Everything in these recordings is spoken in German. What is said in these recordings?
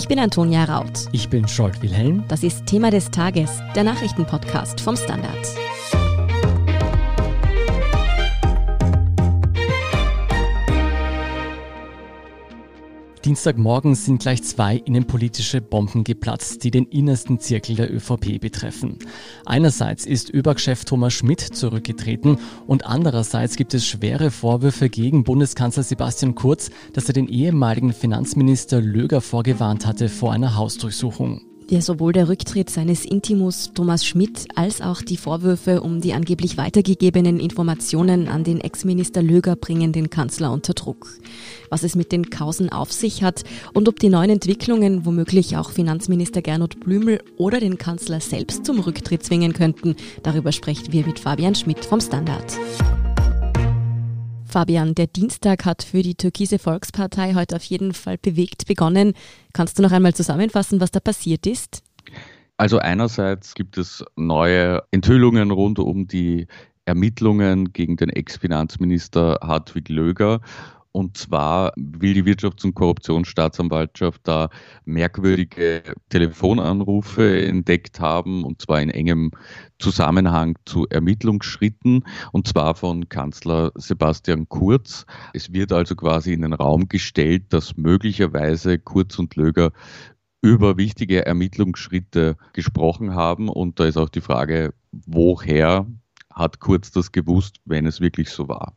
Ich bin Antonia Raut. Ich bin Scholt Wilhelm. Das ist Thema des Tages, der Nachrichtenpodcast vom Standard. Dienstagmorgen sind gleich zwei innenpolitische Bomben geplatzt, die den innersten Zirkel der ÖVP betreffen. Einerseits ist ÖBAG-Chef Thomas Schmidt zurückgetreten und andererseits gibt es schwere Vorwürfe gegen Bundeskanzler Sebastian Kurz, dass er den ehemaligen Finanzminister Löger vorgewarnt hatte vor einer Hausdurchsuchung. Ja, sowohl der Rücktritt seines Intimus Thomas Schmidt als auch die Vorwürfe um die angeblich weitergegebenen Informationen an den Ex-Minister Löger bringen den Kanzler unter Druck. Was es mit den Kausen auf sich hat und ob die neuen Entwicklungen womöglich auch Finanzminister Gernot Blümel oder den Kanzler selbst zum Rücktritt zwingen könnten, darüber sprechen wir mit Fabian Schmidt vom Standard. Fabian, der Dienstag hat für die Türkise Volkspartei heute auf jeden Fall bewegt begonnen. Kannst du noch einmal zusammenfassen, was da passiert ist? Also einerseits gibt es neue Enthüllungen rund um die Ermittlungen gegen den Ex-Finanzminister Hartwig Löger und zwar will die Wirtschafts- und Korruptionsstaatsanwaltschaft da merkwürdige Telefonanrufe entdeckt haben, und zwar in engem Zusammenhang zu Ermittlungsschritten, und zwar von Kanzler Sebastian Kurz. Es wird also quasi in den Raum gestellt, dass möglicherweise Kurz und Löger über wichtige Ermittlungsschritte gesprochen haben. Und da ist auch die Frage, woher hat Kurz das gewusst, wenn es wirklich so war?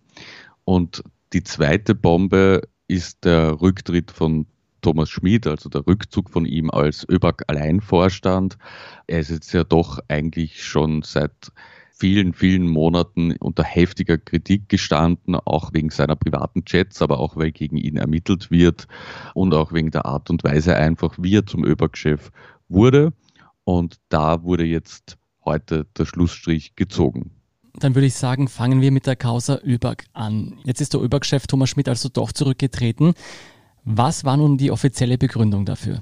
Und die zweite Bombe ist der Rücktritt von Thomas Schmid, also der Rückzug von ihm als ÖBAG-Alleinvorstand. Er ist jetzt ja doch eigentlich schon seit vielen, vielen Monaten unter heftiger Kritik gestanden, auch wegen seiner privaten Chats, aber auch weil gegen ihn ermittelt wird und auch wegen der Art und Weise einfach, wie er zum ÖBAG-Chef wurde. Und da wurde jetzt heute der Schlussstrich gezogen. Dann würde ich sagen, fangen wir mit der Causa ÖBAG an. Jetzt ist der ÖBAG-Chef Thomas Schmidt also doch zurückgetreten. Was war nun die offizielle Begründung dafür?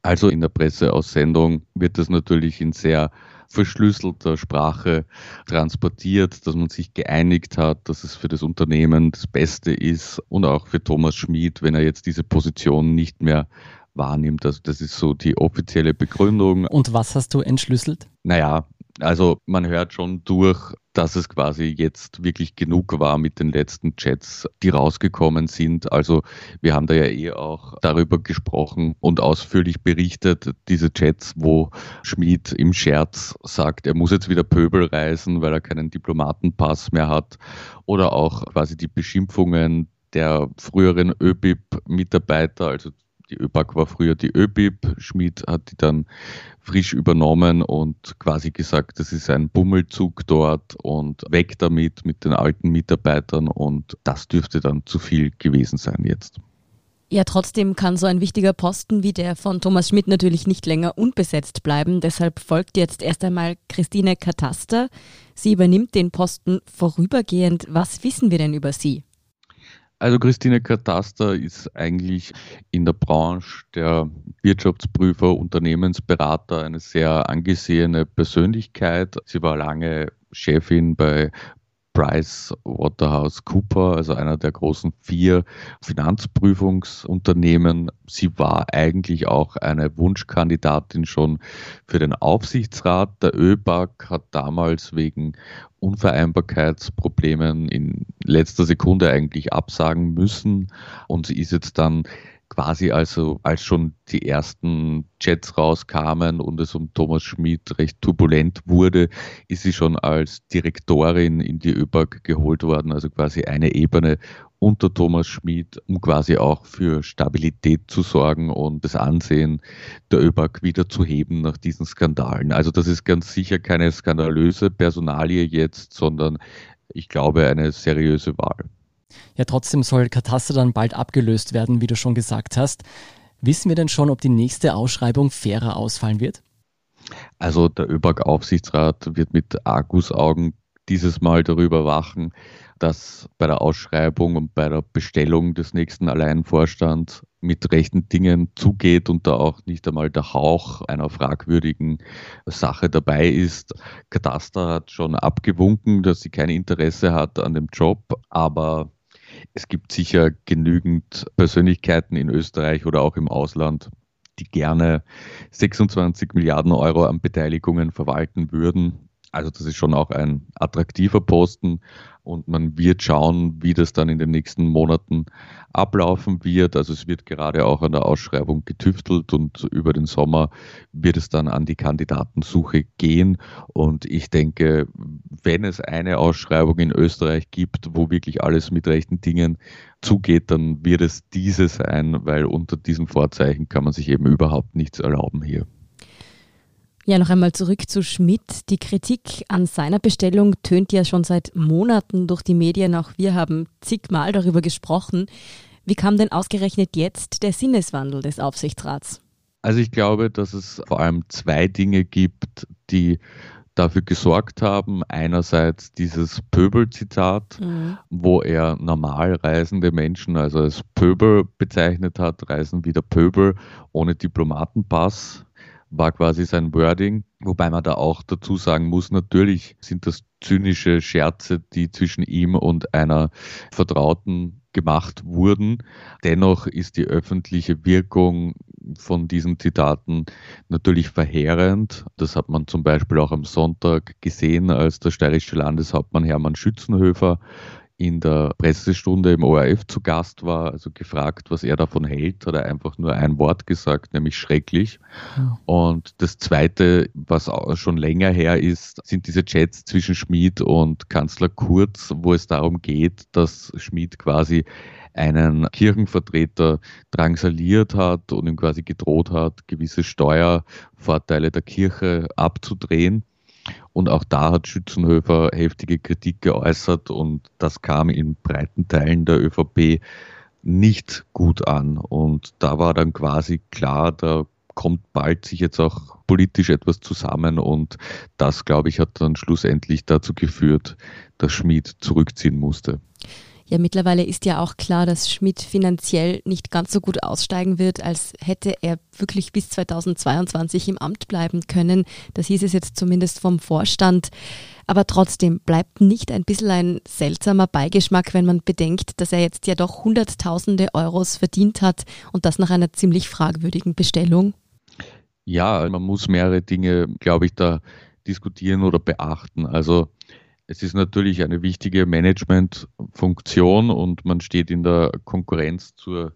Also in der Presseaussendung wird das natürlich in sehr verschlüsselter Sprache transportiert, dass man sich geeinigt hat, dass es für das Unternehmen das Beste ist und auch für Thomas Schmid, wenn er jetzt diese Position nicht mehr wahrnimmt. Also das ist so die offizielle Begründung. Und was hast du entschlüsselt? Naja, also man hört schon durch, dass es quasi jetzt wirklich genug war mit den letzten Chats, die rausgekommen sind. Also wir haben da ja eh auch darüber gesprochen und ausführlich berichtet, diese Chats, wo Schmid im Scherz sagt, er muss jetzt wieder Pöbel reisen, weil er keinen Diplomatenpass mehr hat. Oder auch quasi die Beschimpfungen der früheren ÖBIP-Mitarbeiter, also die ÖBAG war früher die ÖBIP, Schmid hat die dann frisch übernommen und quasi gesagt, das ist ein Bummelzug dort und weg damit mit den alten Mitarbeitern und das dürfte dann zu viel gewesen sein jetzt. Ja, trotzdem kann so ein wichtiger Posten wie der von Thomas Schmidt natürlich nicht länger unbesetzt bleiben. Deshalb folgt jetzt erst einmal Christine Kataster. Sie übernimmt den Posten vorübergehend. Was wissen wir denn über sie? Also Christine Kataster ist eigentlich in der Branche der Wirtschaftsprüfer, Unternehmensberater eine sehr angesehene Persönlichkeit. Sie war lange Chefin bei Price Waterhouse Cooper, also einer der großen vier Finanzprüfungsunternehmen. Sie war eigentlich auch eine Wunschkandidatin schon für den Aufsichtsrat. Der ÖBAG hat damals wegen Unvereinbarkeitsproblemen in letzter Sekunde eigentlich absagen müssen und sie ist jetzt dann quasi also, als schon die ersten Chats rauskamen und es um Thomas Schmidt recht turbulent wurde, ist sie schon als Direktorin in die ÖBAG geholt worden, also quasi eine Ebene unter Thomas Schmid, um quasi auch für Stabilität zu sorgen und das Ansehen der ÖBAG wieder zu heben nach diesen Skandalen. Also das ist ganz sicher keine skandalöse Personalie jetzt, sondern ich glaube eine seriöse Wahl. Ja, trotzdem soll Kataster dann bald abgelöst werden, wie du schon gesagt hast. Wissen wir denn schon, ob die nächste Ausschreibung fairer ausfallen wird? Also der ÖBAG-Aufsichtsrat wird mit Argusaugen dieses Mal darüber wachen, dass bei der Ausschreibung und bei der Bestellung des nächsten Alleinvorstands mit rechten Dingen zugeht und da auch nicht einmal der Hauch einer fragwürdigen Sache dabei ist. Kataster hat schon abgewunken, dass sie kein Interesse hat an dem Job, aber es gibt sicher genügend Persönlichkeiten in Österreich oder auch im Ausland, die gerne 26 Milliarden Euro an Beteiligungen verwalten würden. Also das ist schon auch ein attraktiver Posten und man wird schauen, wie das dann in den nächsten Monaten ablaufen wird. Also es wird gerade auch an der Ausschreibung getüftelt und über den Sommer wird es dann an die Kandidatensuche gehen. Und ich denke, wenn es eine Ausschreibung in Österreich gibt, wo wirklich alles mit rechten Dingen zugeht, dann wird es diese sein, weil unter diesen Vorzeichen kann man sich eben überhaupt nichts erlauben hier. Ja, noch einmal zurück zu Schmidt. Die Kritik an seiner Bestellung tönt ja schon seit Monaten durch die Medien. Auch wir haben zigmal darüber gesprochen. Wie kam denn ausgerechnet jetzt der Sinneswandel des Aufsichtsrats? Also ich glaube, dass es vor allem zwei Dinge gibt, die dafür gesorgt haben. Einerseits dieses Pöbel-Zitat, mhm. wo er normal reisende Menschen, also als Pöbel bezeichnet hat, reisen wieder Pöbel ohne Diplomatenpass war quasi sein Wording. Wobei man da auch dazu sagen muss, natürlich sind das zynische Scherze, die zwischen ihm und einer Vertrauten gemacht wurden. Dennoch ist die öffentliche Wirkung von diesen Zitaten natürlich verheerend. Das hat man zum Beispiel auch am Sonntag gesehen, als der steirische Landeshauptmann Hermann Schützenhöfer in der Pressestunde im ORF zu Gast war, also gefragt, was er davon hält, hat er einfach nur ein Wort gesagt, nämlich schrecklich. Ja. Und das Zweite, was auch schon länger her ist, sind diese Chats zwischen Schmid und Kanzler Kurz, wo es darum geht, dass Schmid quasi einen Kirchenvertreter drangsaliert hat und ihm quasi gedroht hat, gewisse Steuervorteile der Kirche abzudrehen. Und auch da hat Schützenhöfer heftige Kritik geäußert und das kam in breiten Teilen der ÖVP nicht gut an. Und da war dann quasi klar, da kommt bald sich jetzt auch politisch etwas zusammen und das, glaube ich, hat dann schlussendlich dazu geführt, dass Schmid zurückziehen musste. Ja, mittlerweile ist ja auch klar, dass Schmidt finanziell nicht ganz so gut aussteigen wird, als hätte er wirklich bis 2022 im Amt bleiben können. Das hieß es jetzt zumindest vom Vorstand. Aber trotzdem bleibt nicht ein bisschen ein seltsamer Beigeschmack, wenn man bedenkt, dass er jetzt ja doch Hunderttausende Euros verdient hat und das nach einer ziemlich fragwürdigen Bestellung. Ja, man muss mehrere Dinge, glaube ich, da diskutieren oder beachten. Also es ist natürlich eine wichtige Managementfunktion und man steht in der Konkurrenz zur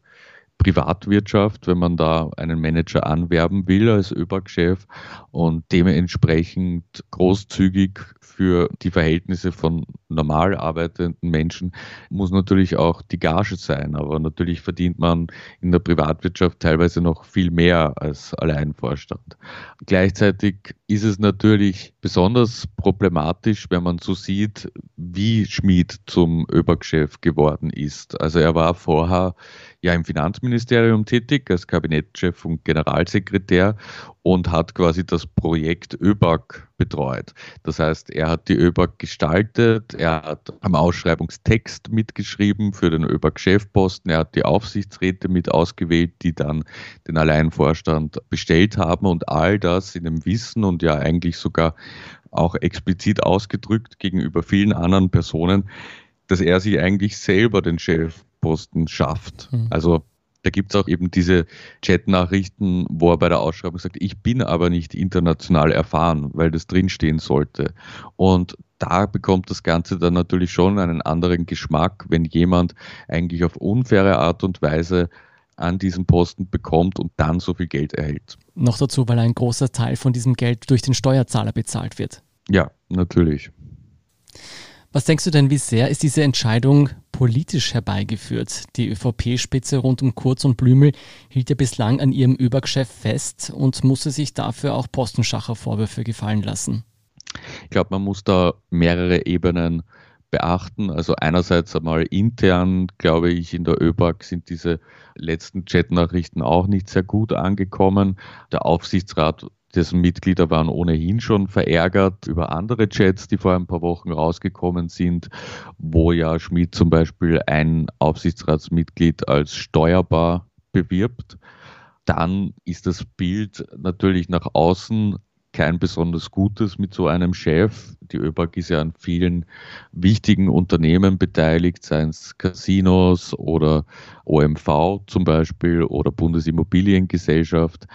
Privatwirtschaft, wenn man da einen Manager anwerben will als ÖBAG-Chef und dementsprechend großzügig für die Verhältnisse von normal arbeitenden Menschen muss natürlich auch die Gage sein. Aber natürlich verdient man in der Privatwirtschaft teilweise noch viel mehr als Alleinvorstand. Gleichzeitig ist es natürlich besonders problematisch, wenn man so sieht, wie Schmid zum ÖBAG-Chef geworden ist. Also er war vorher ja im Finanzministerium tätig als Kabinettschef und Generalsekretär und hat quasi das Projekt ÖBAG betreut. Das heißt, er hat die ÖBAG gestaltet, er hat am Ausschreibungstext mitgeschrieben für den ÖBAG-Chefposten, er hat die Aufsichtsräte mit ausgewählt, die dann den Alleinvorstand bestellt haben und all das in dem Wissen und ja eigentlich sogar auch explizit ausgedrückt gegenüber vielen anderen Personen, dass er sich eigentlich selber den Chefposten schafft. Mhm. Also da gibt es auch eben diese Chat-Nachrichten, wo er bei der Ausschreibung sagt, ich bin aber nicht international erfahren, weil das drinstehen sollte. Und da bekommt das Ganze dann natürlich schon einen anderen Geschmack, wenn jemand eigentlich auf unfaire Art und Weise an diesen Posten bekommt und dann so viel Geld erhält. Noch dazu, weil ein großer Teil von diesem Geld durch den Steuerzahler bezahlt wird. Ja, natürlich. Was denkst du denn, wie sehr ist diese Entscheidung politisch herbeigeführt? Die ÖVP-Spitze rund um Kurz und Blümel hielt ja bislang an ihrem Übergeschäft fest und musste sich dafür auch Postenschacher Vorwürfe gefallen lassen. Ich glaube, man muss da mehrere Ebenen beachten. Also einerseits einmal intern, glaube ich, in der ÖBAG sind diese letzten Chatnachrichten auch nicht sehr gut angekommen. Der Aufsichtsrat dessen Mitglieder waren ohnehin schon verärgert über andere Chats, die vor ein paar Wochen rausgekommen sind, wo ja Schmidt zum Beispiel ein Aufsichtsratsmitglied als steuerbar bewirbt. Dann ist das Bild natürlich nach außen kein besonders gutes mit so einem Chef. Die ÖBAG ist ja an vielen wichtigen Unternehmen beteiligt, seien es Casinos oder OMV zum Beispiel oder Bundesimmobiliengesellschaft.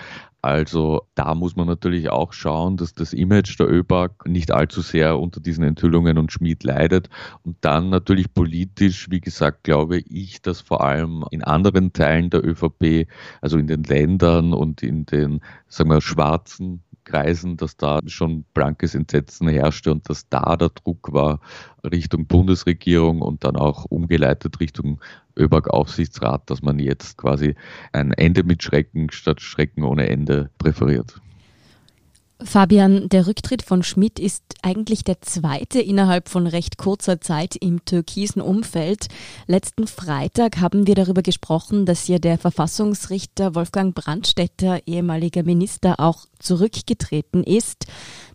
Also da muss man natürlich auch schauen, dass das Image der ÖBAG nicht allzu sehr unter diesen Enthüllungen und Schmied leidet. Und dann natürlich politisch, wie gesagt, glaube ich, dass vor allem in anderen Teilen der ÖVP, also in den Ländern und in den, sagen wir, schwarzen Kreisen, dass da schon blankes Entsetzen herrschte und dass da der Druck war Richtung Bundesregierung und dann auch umgeleitet Richtung ÖBAG-Aufsichtsrat, dass man jetzt quasi ein Ende mit Schrecken statt Schrecken ohne Ende präferiert. Fabian, der Rücktritt von Schmidt ist eigentlich der zweite innerhalb von recht kurzer Zeit im türkisen Umfeld. Letzten Freitag haben wir darüber gesprochen, dass ja der Verfassungsrichter Wolfgang Brandstätter, ehemaliger Minister, auch zurückgetreten ist.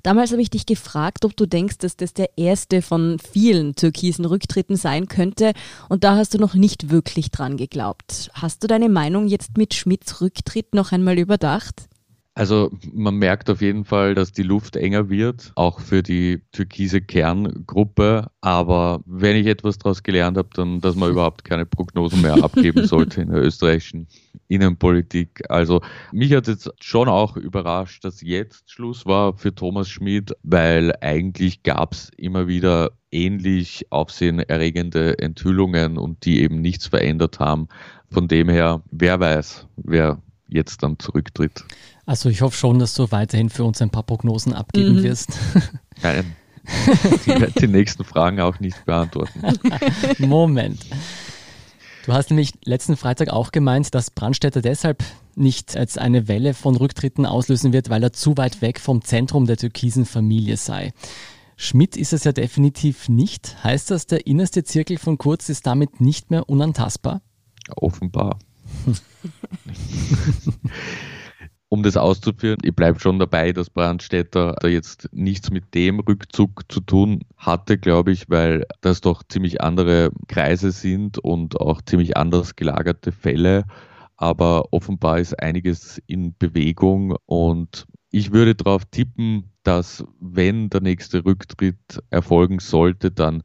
Damals habe ich dich gefragt, ob du denkst, dass das der erste von vielen türkisen Rücktritten sein könnte. Und da hast du noch nicht wirklich dran geglaubt. Hast du deine Meinung jetzt mit Schmidts Rücktritt noch einmal überdacht? Also man merkt auf jeden Fall, dass die Luft enger wird, auch für die türkise Kerngruppe. Aber wenn ich etwas daraus gelernt habe, dann, dass man überhaupt keine Prognosen mehr abgeben sollte in der österreichischen Innenpolitik. Also mich hat jetzt schon auch überrascht, dass jetzt Schluss war für Thomas Schmid, weil eigentlich gab es immer wieder ähnlich aufsehenerregende Enthüllungen und die eben nichts verändert haben. Von dem her, wer weiß, wer jetzt dann zurücktritt. Also ich hoffe schon, dass du weiterhin für uns ein paar Prognosen abgeben mhm. wirst. Nein, ich werde die nächsten Fragen auch nicht beantworten. Moment. Du hast nämlich letzten Freitag auch gemeint, dass Brandstätter deshalb nicht als eine Welle von Rücktritten auslösen wird, weil er zu weit weg vom Zentrum der türkisen Familie sei. Schmidt ist es ja definitiv nicht. Heißt das, der innerste Zirkel von Kurz ist damit nicht mehr unantastbar? Offenbar. Um das auszuführen, ich bleibe schon dabei, dass Brandstätter da jetzt nichts mit dem Rückzug zu tun hatte, glaube ich, weil das doch ziemlich andere Kreise sind und auch ziemlich anders gelagerte Fälle. Aber offenbar ist einiges in Bewegung und ich würde darauf tippen, dass wenn der nächste Rücktritt erfolgen sollte, dann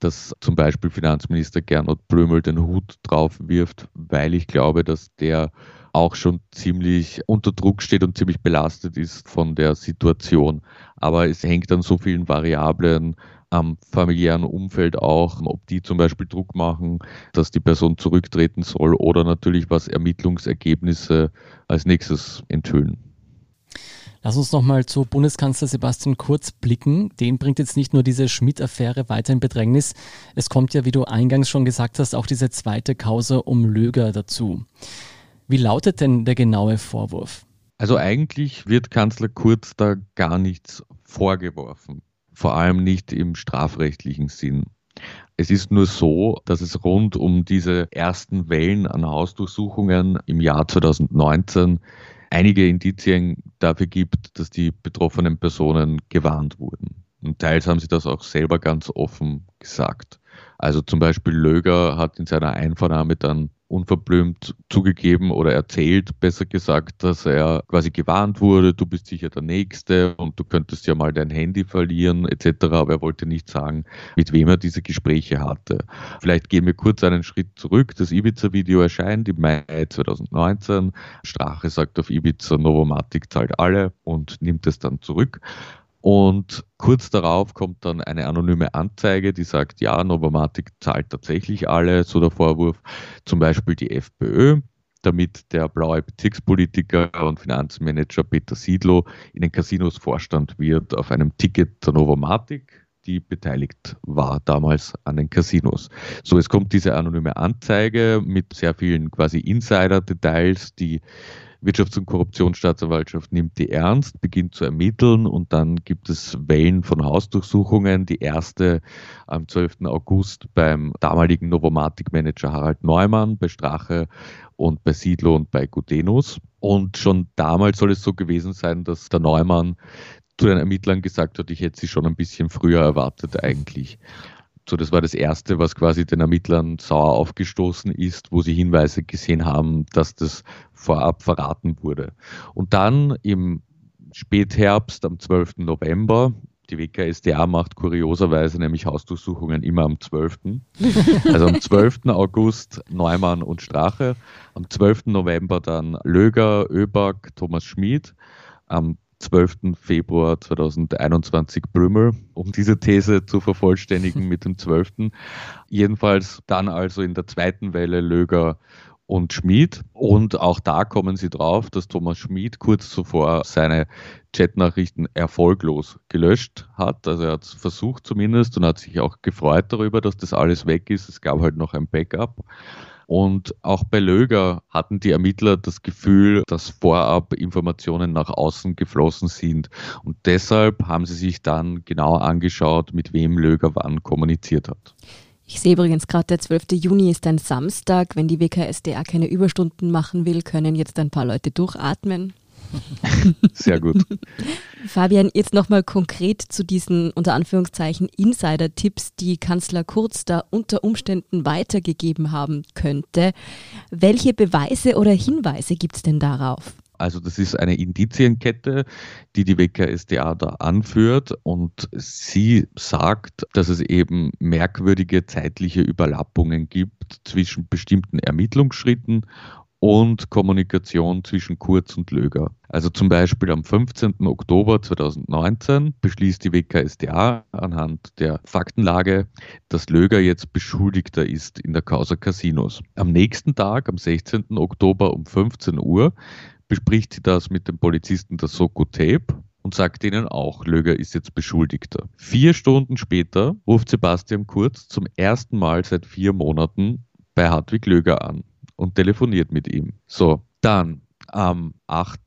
dass zum Beispiel Finanzminister Gernot Blömel den Hut drauf wirft, weil ich glaube, dass der auch schon ziemlich unter Druck steht und ziemlich belastet ist von der Situation. Aber es hängt an so vielen Variablen am familiären Umfeld auch, ob die zum Beispiel Druck machen, dass die Person zurücktreten soll oder natürlich was Ermittlungsergebnisse als nächstes enthüllen. Lass uns nochmal zu Bundeskanzler Sebastian Kurz blicken. Den bringt jetzt nicht nur diese Schmidt-Affäre weiter in Bedrängnis. Es kommt ja, wie du eingangs schon gesagt hast, auch diese zweite Causa um Löger dazu. Wie lautet denn der genaue Vorwurf? Also eigentlich wird Kanzler Kurz da gar nichts vorgeworfen, vor allem nicht im strafrechtlichen Sinn. Es ist nur so, dass es rund um diese ersten Wellen an Hausdurchsuchungen im Jahr 2019 einige Indizien dafür gibt, dass die betroffenen Personen gewarnt wurden. Und teils haben sie das auch selber ganz offen gesagt. Also zum Beispiel Löger hat in seiner Einvernahme dann unverblümt zugegeben oder erzählt, besser gesagt, dass er quasi gewarnt wurde, du bist sicher der Nächste und du könntest ja mal dein Handy verlieren etc. Aber er wollte nicht sagen, mit wem er diese Gespräche hatte. Vielleicht gehen wir kurz einen Schritt zurück. Das Ibiza-Video erscheint im Mai 2019. Strache sagt auf Ibiza, Novomatic zahlt alle und nimmt es dann zurück. Und kurz darauf kommt dann eine anonyme Anzeige, die sagt, ja, Novomatic zahlt tatsächlich alle, so der Vorwurf, zum Beispiel die FPÖ, damit der blaue Bezirkspolitiker und Finanzmanager Peter Siedlow in den Casinos Vorstand wird auf einem Ticket der Novomatic, die beteiligt war damals an den Casinos. So, es kommt diese anonyme Anzeige mit sehr vielen quasi Insider-Details, die Wirtschafts- und Korruptionsstaatsanwaltschaft nimmt die ernst, beginnt zu ermitteln und dann gibt es Wellen von Hausdurchsuchungen. Die erste am 12. August beim damaligen Novomatic-Manager Harald Neumann bei Strache und bei Siedlo und bei Gudenus. Und schon damals soll es so gewesen sein, dass der Neumann zu den Ermittlern gesagt hat, ich hätte sie schon ein bisschen früher erwartet eigentlich. So, das war das Erste, was quasi den Ermittlern sauer aufgestoßen ist, wo sie Hinweise gesehen haben, dass das vorab verraten wurde. Und dann im Spätherbst am 12. November. Die WKSDA macht kurioserweise nämlich Hausdurchsuchungen immer am 12. Also am 12. August Neumann und Strache, am 12. November dann Löger, Öberg, Thomas Schmid, am 12. Februar 2021 Brümmel, um diese These zu vervollständigen mit dem 12. Jedenfalls dann also in der zweiten Welle Löger und Schmid. Und auch da kommen sie drauf, dass Thomas Schmid kurz zuvor seine Chatnachrichten erfolglos gelöscht hat. Also er hat es versucht zumindest und hat sich auch gefreut darüber, dass das alles weg ist. Es gab halt noch ein Backup. Und auch bei Löger hatten die Ermittler das Gefühl, dass vorab Informationen nach außen geflossen sind. Und deshalb haben sie sich dann genau angeschaut, mit wem Löger wann kommuniziert hat. Ich sehe übrigens gerade, der 12. Juni ist ein Samstag. Wenn die WKSDA keine Überstunden machen will, können jetzt ein paar Leute durchatmen. Sehr gut. Fabian, jetzt nochmal konkret zu diesen unter Anführungszeichen Insider-Tipps, die Kanzler Kurz da unter Umständen weitergegeben haben könnte. Welche Beweise oder Hinweise gibt es denn darauf? Also das ist eine Indizienkette, die die WKSDA da anführt und sie sagt, dass es eben merkwürdige zeitliche Überlappungen gibt zwischen bestimmten Ermittlungsschritten und Kommunikation zwischen Kurz und Löger. Also zum Beispiel am 15. Oktober 2019 beschließt die WKSDA anhand der Faktenlage, dass Löger jetzt Beschuldigter ist in der Causa Casinos. Am nächsten Tag, am 16. Oktober um 15 Uhr, bespricht sie das mit dem Polizisten der Soko Tape und sagt ihnen auch, Löger ist jetzt Beschuldigter. Vier Stunden später ruft Sebastian Kurz zum ersten Mal seit vier Monaten bei Hartwig Löger an und telefoniert mit ihm. So, dann am 8.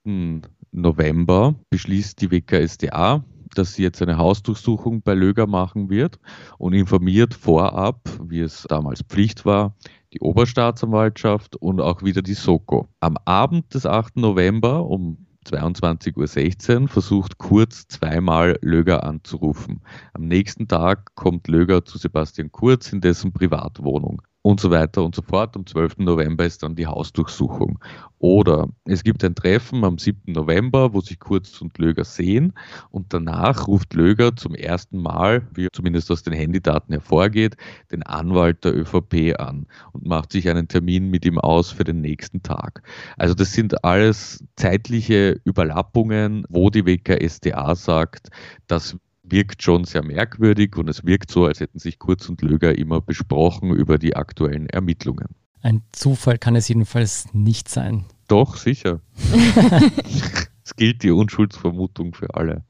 November beschließt die WKSDA, dass sie jetzt eine Hausdurchsuchung bei Löger machen wird und informiert vorab, wie es damals Pflicht war, die Oberstaatsanwaltschaft und auch wieder die Soko. Am Abend des 8. November um 22.16 Uhr versucht Kurz zweimal Löger anzurufen. Am nächsten Tag kommt Löger zu Sebastian Kurz in dessen Privatwohnung und so weiter und so fort. Am 12. November ist dann die Hausdurchsuchung. Oder es gibt ein Treffen am 7. November, wo sich Kurz und Löger sehen und danach ruft Löger zum ersten Mal, wie zumindest aus den Handydaten hervorgeht, den Anwalt der ÖVP an und macht sich einen Termin mit ihm aus für den nächsten Tag. Also das sind alles zeitliche Überlappungen, wo die WKSDA sagt, dass wirkt schon sehr merkwürdig und es wirkt so, als hätten sich Kurz und Löger immer besprochen über die aktuellen Ermittlungen. Ein Zufall kann es jedenfalls nicht sein. Doch, sicher. es gilt die Unschuldsvermutung für alle.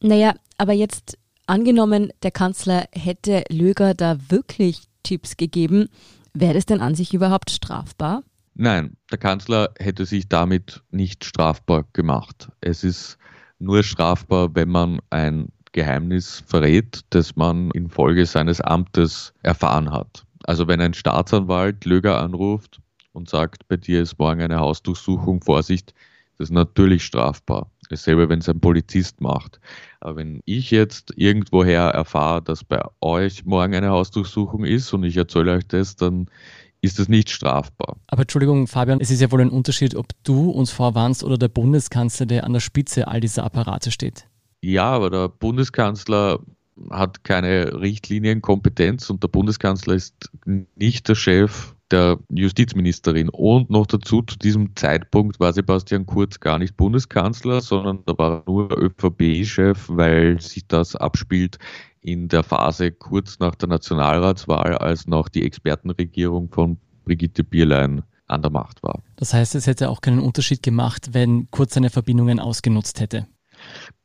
Naja, aber jetzt angenommen, der Kanzler hätte Löger da wirklich Tipps gegeben, wäre das denn an sich überhaupt strafbar? Nein, der Kanzler hätte sich damit nicht strafbar gemacht. Es ist nur strafbar, wenn man ein Geheimnis verrät, das man infolge seines Amtes erfahren hat. Also wenn ein Staatsanwalt Löger anruft und sagt, bei dir ist morgen eine Hausdurchsuchung, Vorsicht, das ist natürlich strafbar. Dasselbe, wenn es ein Polizist macht. Aber wenn ich jetzt irgendwoher erfahre, dass bei euch morgen eine Hausdurchsuchung ist und ich erzähle euch das, dann ist das nicht strafbar. Aber Entschuldigung, Fabian, es ist ja wohl ein Unterschied, ob du uns vorwarnst oder der Bundeskanzler, der an der Spitze all dieser Apparate steht. Ja, aber der Bundeskanzler hat keine Richtlinienkompetenz und der Bundeskanzler ist nicht der Chef der Justizministerin. Und noch dazu, zu diesem Zeitpunkt war Sebastian Kurz gar nicht Bundeskanzler, sondern da war nur ÖVP-Chef, weil sich das abspielt in der Phase kurz nach der Nationalratswahl, als noch die Expertenregierung von Brigitte Bierlein an der Macht war. Das heißt, es hätte auch keinen Unterschied gemacht, wenn Kurz seine Verbindungen ausgenutzt hätte.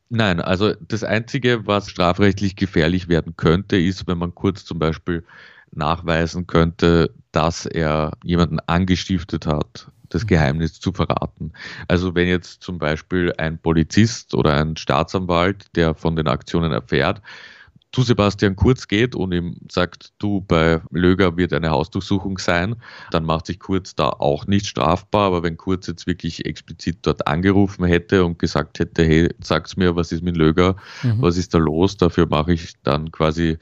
Nein, also das Einzige, was strafrechtlich gefährlich werden könnte, ist, wenn man kurz zum Beispiel nachweisen könnte, dass er jemanden angestiftet hat, das mhm. Geheimnis zu verraten. Also wenn jetzt zum Beispiel ein Polizist oder ein Staatsanwalt, der von den Aktionen erfährt, zu Sebastian Kurz geht und ihm sagt, du, bei Löger wird eine Hausdurchsuchung sein, dann macht sich Kurz da auch nicht strafbar. Aber wenn Kurz jetzt wirklich explizit dort angerufen hätte und gesagt hätte, hey, sag's mir, was ist mit Löger, mhm. was ist da los, dafür mache ich dann quasi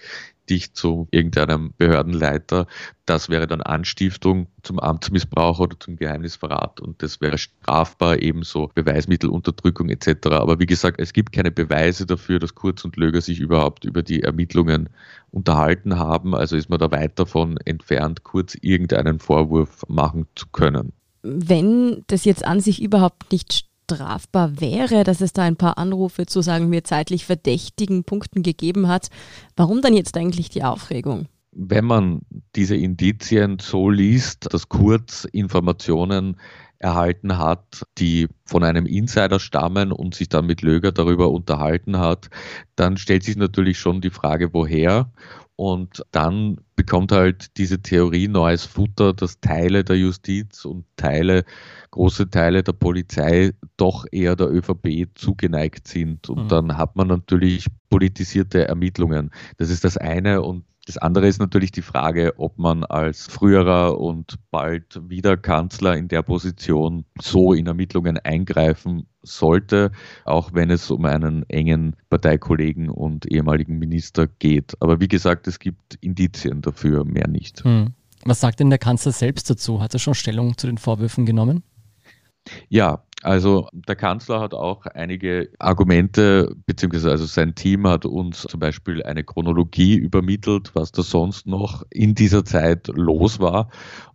dich zu irgendeinem Behördenleiter. Das wäre dann Anstiftung zum Amtsmissbrauch oder zum Geheimnisverrat und das wäre strafbar, ebenso Beweismittelunterdrückung etc. Aber wie gesagt, es gibt keine Beweise dafür, dass Kurz und Löger sich überhaupt über die Ermittlungen unterhalten haben. Also ist man da weit davon entfernt, Kurz irgendeinen Vorwurf machen zu können. Wenn das jetzt an sich überhaupt nicht strafbar wäre, dass es da ein paar Anrufe zu, sagen wir, zeitlich verdächtigen Punkten gegeben hat. Warum dann jetzt eigentlich die Aufregung? Wenn man diese Indizien so liest, dass Kurz Informationen erhalten hat, die von einem Insider stammen und sich dann mit Löger darüber unterhalten hat, dann stellt sich natürlich schon die Frage, woher. Und dann bekommt halt diese Theorie neues Futter, dass Teile der Justiz und Teile, große Teile der Polizei doch eher der ÖVP zugeneigt sind. Und mhm. dann hat man natürlich politisierte Ermittlungen. Das ist das eine. Und das andere ist natürlich die Frage, ob man als früherer und bald wieder Kanzler in der Position so in Ermittlungen eingreifen sollte, auch wenn es um einen engen Parteikollegen und ehemaligen Minister geht. Aber wie gesagt, es gibt Indizien dafür, mehr nicht. Hm. Was sagt denn der Kanzler selbst dazu? Hat er schon Stellung zu den Vorwürfen genommen? Ja, also der Kanzler hat auch einige Argumente, beziehungsweise also sein Team hat uns zum Beispiel eine Chronologie übermittelt, was da sonst noch in dieser Zeit los war.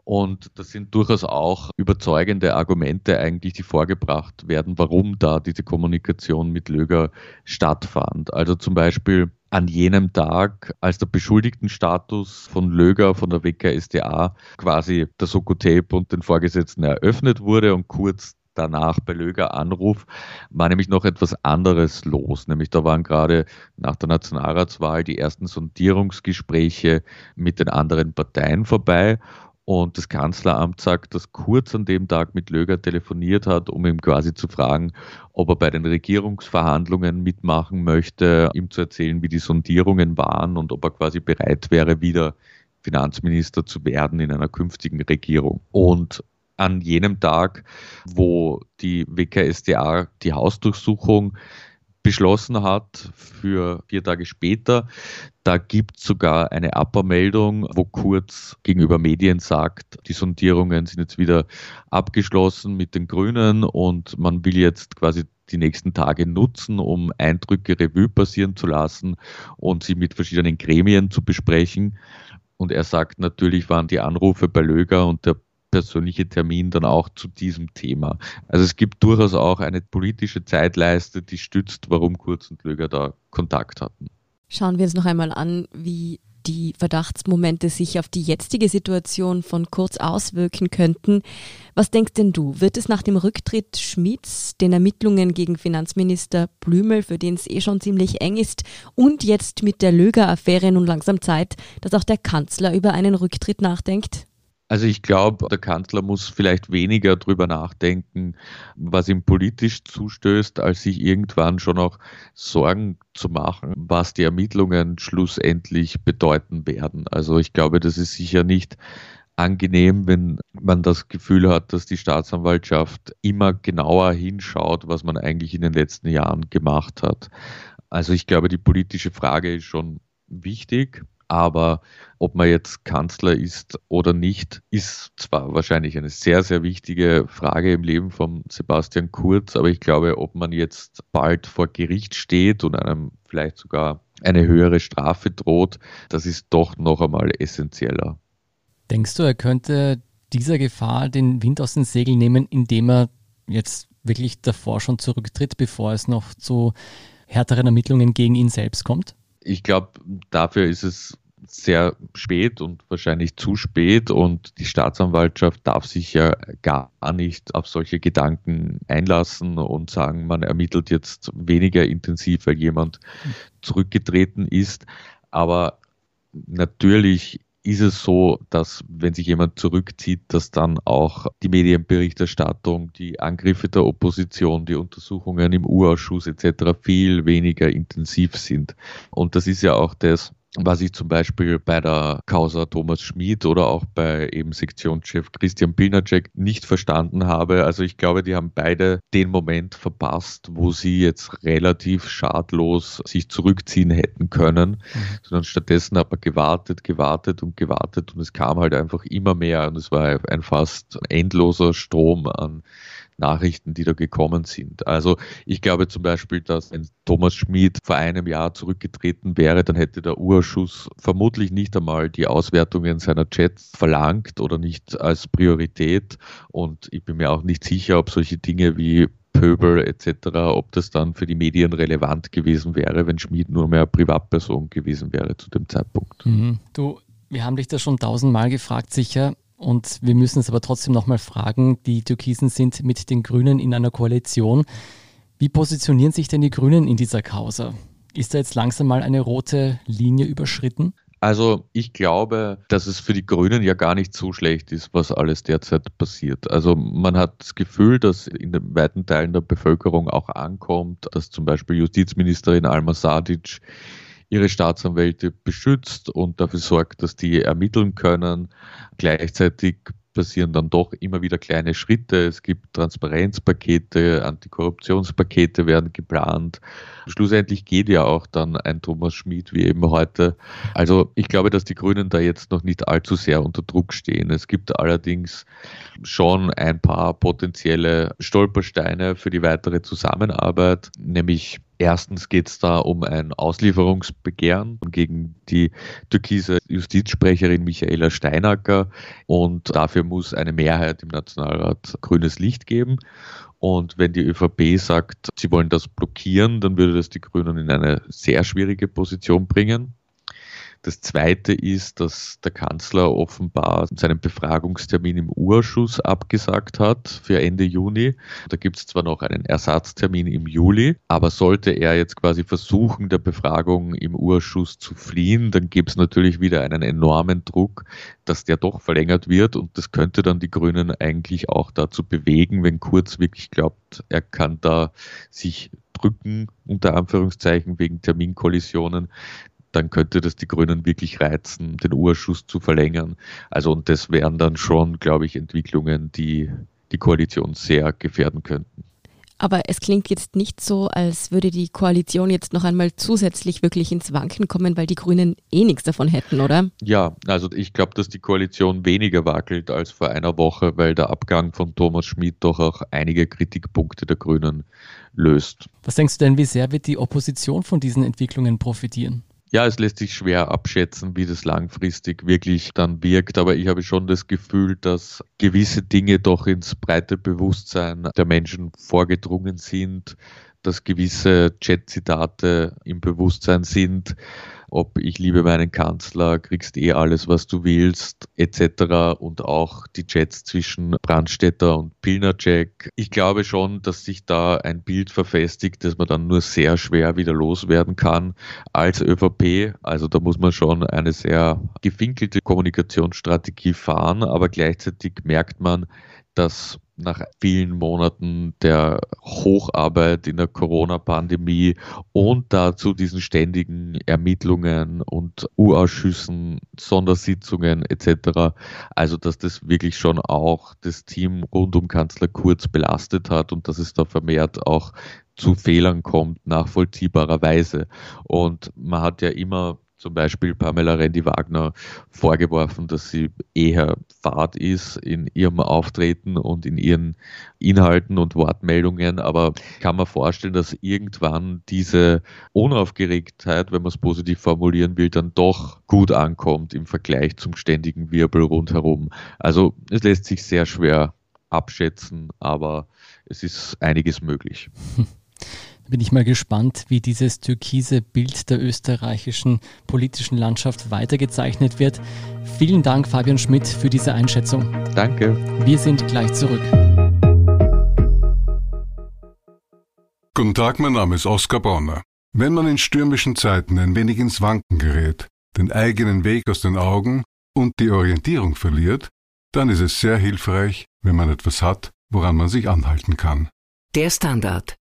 Und das sind durchaus auch überzeugende Argumente eigentlich, die vorgebracht werden, warum da diese Kommunikation mit Löger stattfand. Also zum Beispiel an jenem Tag, als der Beschuldigtenstatus von Löger von der WKSDA quasi der Sokotape und den Vorgesetzten eröffnet wurde und kurz danach bei Löger Anruf war nämlich noch etwas anderes los. Nämlich da waren gerade nach der Nationalratswahl die ersten Sondierungsgespräche mit den anderen Parteien vorbei. Und das Kanzleramt sagt, dass Kurz an dem Tag mit Löger telefoniert hat, um ihm quasi zu fragen, ob er bei den Regierungsverhandlungen mitmachen möchte, ihm zu erzählen, wie die Sondierungen waren und ob er quasi bereit wäre, wieder Finanzminister zu werden in einer künftigen Regierung. Und an jenem Tag, wo die WKSDA die Hausdurchsuchung beschlossen hat für vier Tage später. Da gibt es sogar eine Abmeldung, wo Kurz gegenüber Medien sagt, die Sondierungen sind jetzt wieder abgeschlossen mit den Grünen und man will jetzt quasi die nächsten Tage nutzen, um Eindrücke Revue passieren zu lassen und sie mit verschiedenen Gremien zu besprechen. Und er sagt, natürlich waren die Anrufe bei Löger und der persönliche Termin dann auch zu diesem Thema. Also es gibt durchaus auch eine politische Zeitleiste, die stützt, warum Kurz und Löger da Kontakt hatten. Schauen wir uns noch einmal an, wie die Verdachtsmomente sich auf die jetzige Situation von Kurz auswirken könnten. Was denkst denn du? Wird es nach dem Rücktritt Schmidts, den Ermittlungen gegen Finanzminister Blümel, für den es eh schon ziemlich eng ist, und jetzt mit der Löger-Affäre nun langsam Zeit, dass auch der Kanzler über einen Rücktritt nachdenkt? Also ich glaube, der Kanzler muss vielleicht weniger drüber nachdenken, was ihm politisch zustößt, als sich irgendwann schon auch Sorgen zu machen, was die Ermittlungen schlussendlich bedeuten werden. Also ich glaube, das ist sicher nicht angenehm, wenn man das Gefühl hat, dass die Staatsanwaltschaft immer genauer hinschaut, was man eigentlich in den letzten Jahren gemacht hat. Also ich glaube, die politische Frage ist schon wichtig. Aber ob man jetzt Kanzler ist oder nicht, ist zwar wahrscheinlich eine sehr, sehr wichtige Frage im Leben von Sebastian Kurz, aber ich glaube, ob man jetzt bald vor Gericht steht und einem vielleicht sogar eine höhere Strafe droht, das ist doch noch einmal essentieller. Denkst du, er könnte dieser Gefahr den Wind aus den Segeln nehmen, indem er jetzt wirklich davor schon zurücktritt, bevor es noch zu härteren Ermittlungen gegen ihn selbst kommt? Ich glaube, dafür ist es sehr spät und wahrscheinlich zu spät und die Staatsanwaltschaft darf sich ja gar nicht auf solche Gedanken einlassen und sagen, man ermittelt jetzt weniger intensiv, weil jemand zurückgetreten ist. Aber natürlich ist es so, dass wenn sich jemand zurückzieht, dass dann auch die Medienberichterstattung, die Angriffe der Opposition, die Untersuchungen im U-Ausschuss etc. viel weniger intensiv sind. Und das ist ja auch das, was ich zum Beispiel bei der Causa Thomas Schmid oder auch bei eben Sektionschef Christian Pilnacek nicht verstanden habe. Also ich glaube, die haben beide den Moment verpasst, wo sie jetzt relativ schadlos sich zurückziehen hätten können, mhm. sondern stattdessen hat man gewartet, gewartet und gewartet und es kam halt einfach immer mehr und es war ein fast endloser Strom an Nachrichten, die da gekommen sind. Also ich glaube zum Beispiel, dass wenn Thomas Schmid vor einem Jahr zurückgetreten wäre, dann hätte der Urschuss vermutlich nicht einmal die Auswertungen seiner Chats verlangt oder nicht als Priorität. Und ich bin mir auch nicht sicher, ob solche Dinge wie Pöbel etc., ob das dann für die Medien relevant gewesen wäre, wenn Schmid nur mehr Privatperson gewesen wäre zu dem Zeitpunkt. Mhm. Du, wir haben dich da schon tausendmal gefragt, sicher. Und wir müssen es aber trotzdem nochmal fragen, die Türkisen sind mit den Grünen in einer Koalition. Wie positionieren sich denn die Grünen in dieser Causa? Ist da jetzt langsam mal eine rote Linie überschritten? Also ich glaube, dass es für die Grünen ja gar nicht so schlecht ist, was alles derzeit passiert. Also man hat das Gefühl, dass in den weiten Teilen der Bevölkerung auch ankommt, dass zum Beispiel Justizministerin Alma Sadic ihre Staatsanwälte beschützt und dafür sorgt, dass die ermitteln können. Gleichzeitig passieren dann doch immer wieder kleine Schritte. Es gibt Transparenzpakete, Antikorruptionspakete werden geplant. Schlussendlich geht ja auch dann ein Thomas Schmid wie eben heute. Also ich glaube, dass die Grünen da jetzt noch nicht allzu sehr unter Druck stehen. Es gibt allerdings schon ein paar potenzielle Stolpersteine für die weitere Zusammenarbeit, nämlich Erstens geht es da um ein Auslieferungsbegehren gegen die türkise Justizsprecherin Michaela Steinacker und dafür muss eine Mehrheit im Nationalrat grünes Licht geben. Und wenn die ÖVP sagt, sie wollen das blockieren, dann würde das die Grünen in eine sehr schwierige Position bringen. Das Zweite ist, dass der Kanzler offenbar seinen Befragungstermin im Urschuss abgesagt hat für Ende Juni. Da gibt es zwar noch einen Ersatztermin im Juli, aber sollte er jetzt quasi versuchen, der Befragung im Urschuss zu fliehen, dann gibt es natürlich wieder einen enormen Druck, dass der doch verlängert wird und das könnte dann die Grünen eigentlich auch dazu bewegen, wenn Kurz wirklich glaubt, er kann da sich drücken, unter Anführungszeichen wegen Terminkollisionen, dann könnte das die Grünen wirklich reizen, den Urschuss zu verlängern. Also und das wären dann schon, glaube ich, Entwicklungen, die die Koalition sehr gefährden könnten. Aber es klingt jetzt nicht so, als würde die Koalition jetzt noch einmal zusätzlich wirklich ins Wanken kommen, weil die Grünen eh nichts davon hätten, oder? Ja, also ich glaube, dass die Koalition weniger wackelt als vor einer Woche, weil der Abgang von Thomas Schmidt doch auch einige Kritikpunkte der Grünen löst. Was denkst du denn, wie sehr wird die Opposition von diesen Entwicklungen profitieren? Ja, es lässt sich schwer abschätzen, wie das langfristig wirklich dann wirkt, aber ich habe schon das Gefühl, dass gewisse Dinge doch ins breite Bewusstsein der Menschen vorgedrungen sind, dass gewisse Chat-Zitate im Bewusstsein sind, ob ich liebe meinen Kanzler, kriegst eh alles, was du willst, etc. Und auch die Chats zwischen Brandstätter und Pilnacek. Ich glaube schon, dass sich da ein Bild verfestigt, das man dann nur sehr schwer wieder loswerden kann als ÖVP. Also da muss man schon eine sehr gefinkelte Kommunikationsstrategie fahren, aber gleichzeitig merkt man, dass nach vielen Monaten der Hocharbeit in der Corona-Pandemie und dazu diesen ständigen Ermittlungen und U-Ausschüssen, Sondersitzungen etc. Also dass das wirklich schon auch das Team rund um Kanzler Kurz belastet hat und dass es da vermehrt auch zu Fehlern kommt, nachvollziehbarerweise. Und man hat ja immer zum Beispiel Pamela Rendi-Wagner vorgeworfen, dass sie eher fad ist in ihrem Auftreten und in ihren Inhalten und Wortmeldungen. Aber kann man vorstellen, dass irgendwann diese Unaufgeregtheit, wenn man es positiv formulieren will, dann doch gut ankommt im Vergleich zum ständigen Wirbel rundherum. Also es lässt sich sehr schwer abschätzen, aber es ist einiges möglich. bin ich mal gespannt, wie dieses türkise Bild der österreichischen politischen Landschaft weitergezeichnet wird. Vielen Dank, Fabian Schmidt, für diese Einschätzung. Danke. Wir sind gleich zurück. Guten Tag, mein Name ist Oskar Bonner. Wenn man in stürmischen Zeiten ein wenig ins Wanken gerät, den eigenen Weg aus den Augen und die Orientierung verliert, dann ist es sehr hilfreich, wenn man etwas hat, woran man sich anhalten kann. Der Standard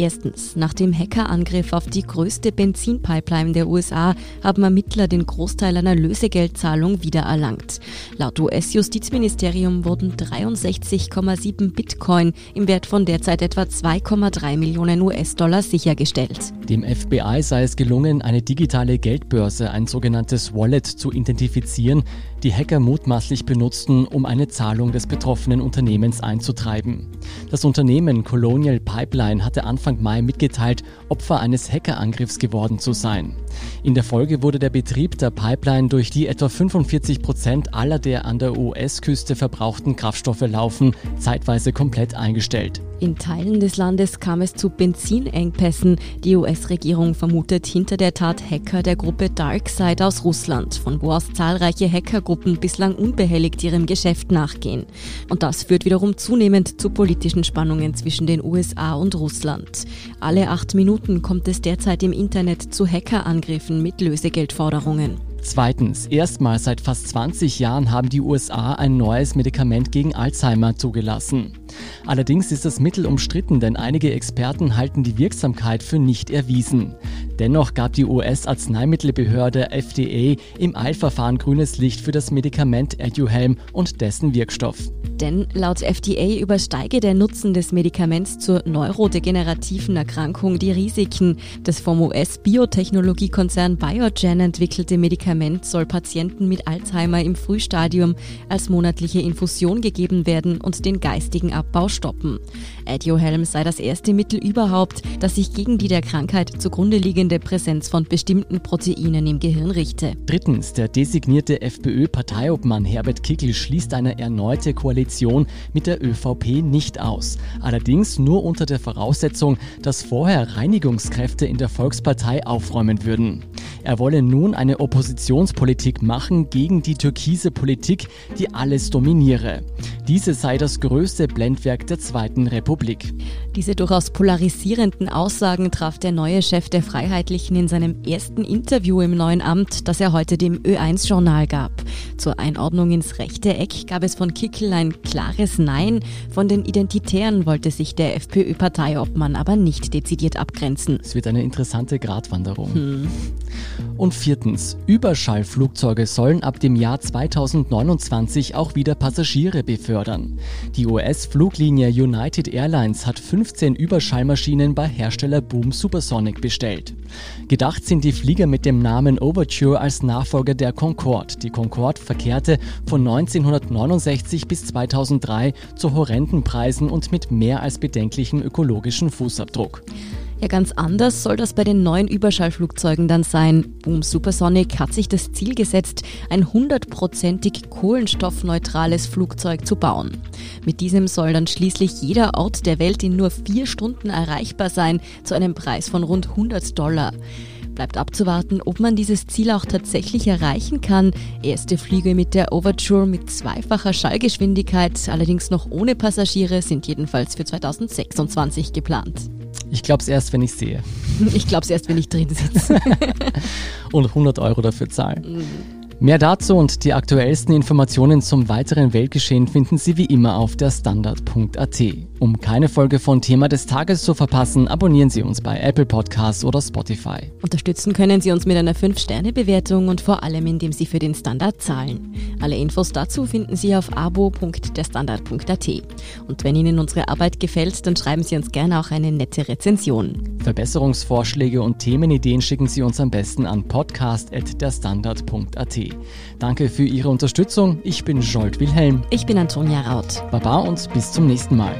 Erstens, nach dem Hackerangriff auf die größte Benzinpipeline der USA haben Ermittler den Großteil einer Lösegeldzahlung wiedererlangt. Laut US-Justizministerium wurden 63,7 Bitcoin im Wert von derzeit etwa 2,3 Millionen US-Dollar sichergestellt. Dem FBI sei es gelungen, eine digitale Geldbörse, ein sogenanntes Wallet, zu identifizieren, die Hacker mutmaßlich benutzten, um eine Zahlung des betroffenen Unternehmens einzutreiben. Das Unternehmen Colonial Pipeline hatte Anfang Mai mitgeteilt, Opfer eines Hackerangriffs geworden zu sein. In der Folge wurde der Betrieb der Pipeline, durch die etwa 45 Prozent aller der an der US-Küste verbrauchten Kraftstoffe laufen, zeitweise komplett eingestellt. In Teilen des Landes kam es zu Benzinengpässen. Die US-Regierung vermutet hinter der Tat Hacker der Gruppe DarkSide aus Russland, von wo aus zahlreiche Hackergruppen bislang unbehelligt ihrem Geschäft nachgehen. Und das führt wiederum zunehmend zu politischen Spannungen zwischen den USA und Russland. Alle acht Minuten kommt es derzeit im Internet zu Hackerangriffen mit Lösegeldforderungen. Zweitens, erstmals seit fast 20 Jahren haben die USA ein neues Medikament gegen Alzheimer zugelassen. Allerdings ist das Mittel umstritten, denn einige Experten halten die Wirksamkeit für nicht erwiesen. Dennoch gab die US-Arzneimittelbehörde FDA im Eilverfahren grünes Licht für das Medikament Aduhelm und dessen Wirkstoff. Denn laut FDA übersteige der Nutzen des Medikaments zur neurodegenerativen Erkrankung die Risiken. Das vom US-Biotechnologiekonzern Biogen entwickelte Medikament soll Patienten mit Alzheimer im Frühstadium als monatliche Infusion gegeben werden und den geistigen Abbau stoppen. Adiohelm sei das erste Mittel überhaupt, das sich gegen die der Krankheit zugrunde liegende Präsenz von bestimmten Proteinen im Gehirn richte. Drittens, der designierte FPÖ-Parteiobmann Herbert Kickl schließt eine erneute Koalition mit der ÖVP nicht aus. Allerdings nur unter der Voraussetzung, dass vorher Reinigungskräfte in der Volkspartei aufräumen würden. Er wolle nun eine Oppositionspolitik machen gegen die türkise Politik, die alles dominiere. Diese sei das größte Blendwerk der Zweiten Republik. Diese durchaus polarisierenden Aussagen traf der neue Chef der Freiheitlichen in seinem ersten Interview im neuen Amt, das er heute dem Ö1-Journal gab. Zur Einordnung ins rechte Eck gab es von Kickel ein klares Nein. Von den Identitären wollte sich der FPÖ-Parteiobmann aber nicht dezidiert abgrenzen. Es wird eine interessante Gratwanderung. Hm. Und viertens, Überschallflugzeuge sollen ab dem Jahr 2029 auch wieder Passagiere befördern. Die US-Fluglinie United Airlines hat 15 Überschallmaschinen bei Hersteller Boom Supersonic bestellt. Gedacht sind die Flieger mit dem Namen Overture als Nachfolger der Concorde. Die Concorde verkehrte von 1969 bis 2003 zu horrenden Preisen und mit mehr als bedenklichem ökologischen Fußabdruck. Ja, ganz anders soll das bei den neuen Überschallflugzeugen dann sein. Boom Supersonic hat sich das Ziel gesetzt, ein hundertprozentig kohlenstoffneutrales Flugzeug zu bauen. Mit diesem soll dann schließlich jeder Ort der Welt in nur vier Stunden erreichbar sein, zu einem Preis von rund 100 Dollar. Bleibt abzuwarten, ob man dieses Ziel auch tatsächlich erreichen kann. Erste Flüge mit der Overture mit zweifacher Schallgeschwindigkeit, allerdings noch ohne Passagiere, sind jedenfalls für 2026 geplant. Ich glaube es erst, wenn ich sehe. Ich glaube es erst, wenn ich drin sitze. und 100 Euro dafür zahlen. Mhm. Mehr dazu und die aktuellsten Informationen zum weiteren Weltgeschehen finden Sie wie immer auf der Standard.at. Um keine Folge von Thema des Tages zu verpassen, abonnieren Sie uns bei Apple Podcasts oder Spotify. Unterstützen können Sie uns mit einer 5-Sterne-Bewertung und vor allem, indem Sie für den Standard zahlen. Alle Infos dazu finden Sie auf abo.derstandard.at. Und wenn Ihnen unsere Arbeit gefällt, dann schreiben Sie uns gerne auch eine nette Rezension. Verbesserungsvorschläge und Themenideen schicken Sie uns am besten an podcast.derstandard.at. Danke für Ihre Unterstützung. Ich bin Jolt Wilhelm. Ich bin Antonia Raut. Baba und bis zum nächsten Mal.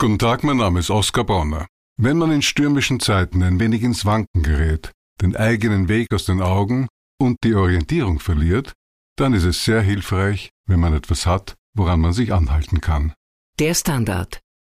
Guten Tag, mein Name ist Oskar Bonner. Wenn man in stürmischen Zeiten ein wenig ins Wanken gerät, den eigenen Weg aus den Augen und die Orientierung verliert, dann ist es sehr hilfreich, wenn man etwas hat, woran man sich anhalten kann. Der Standard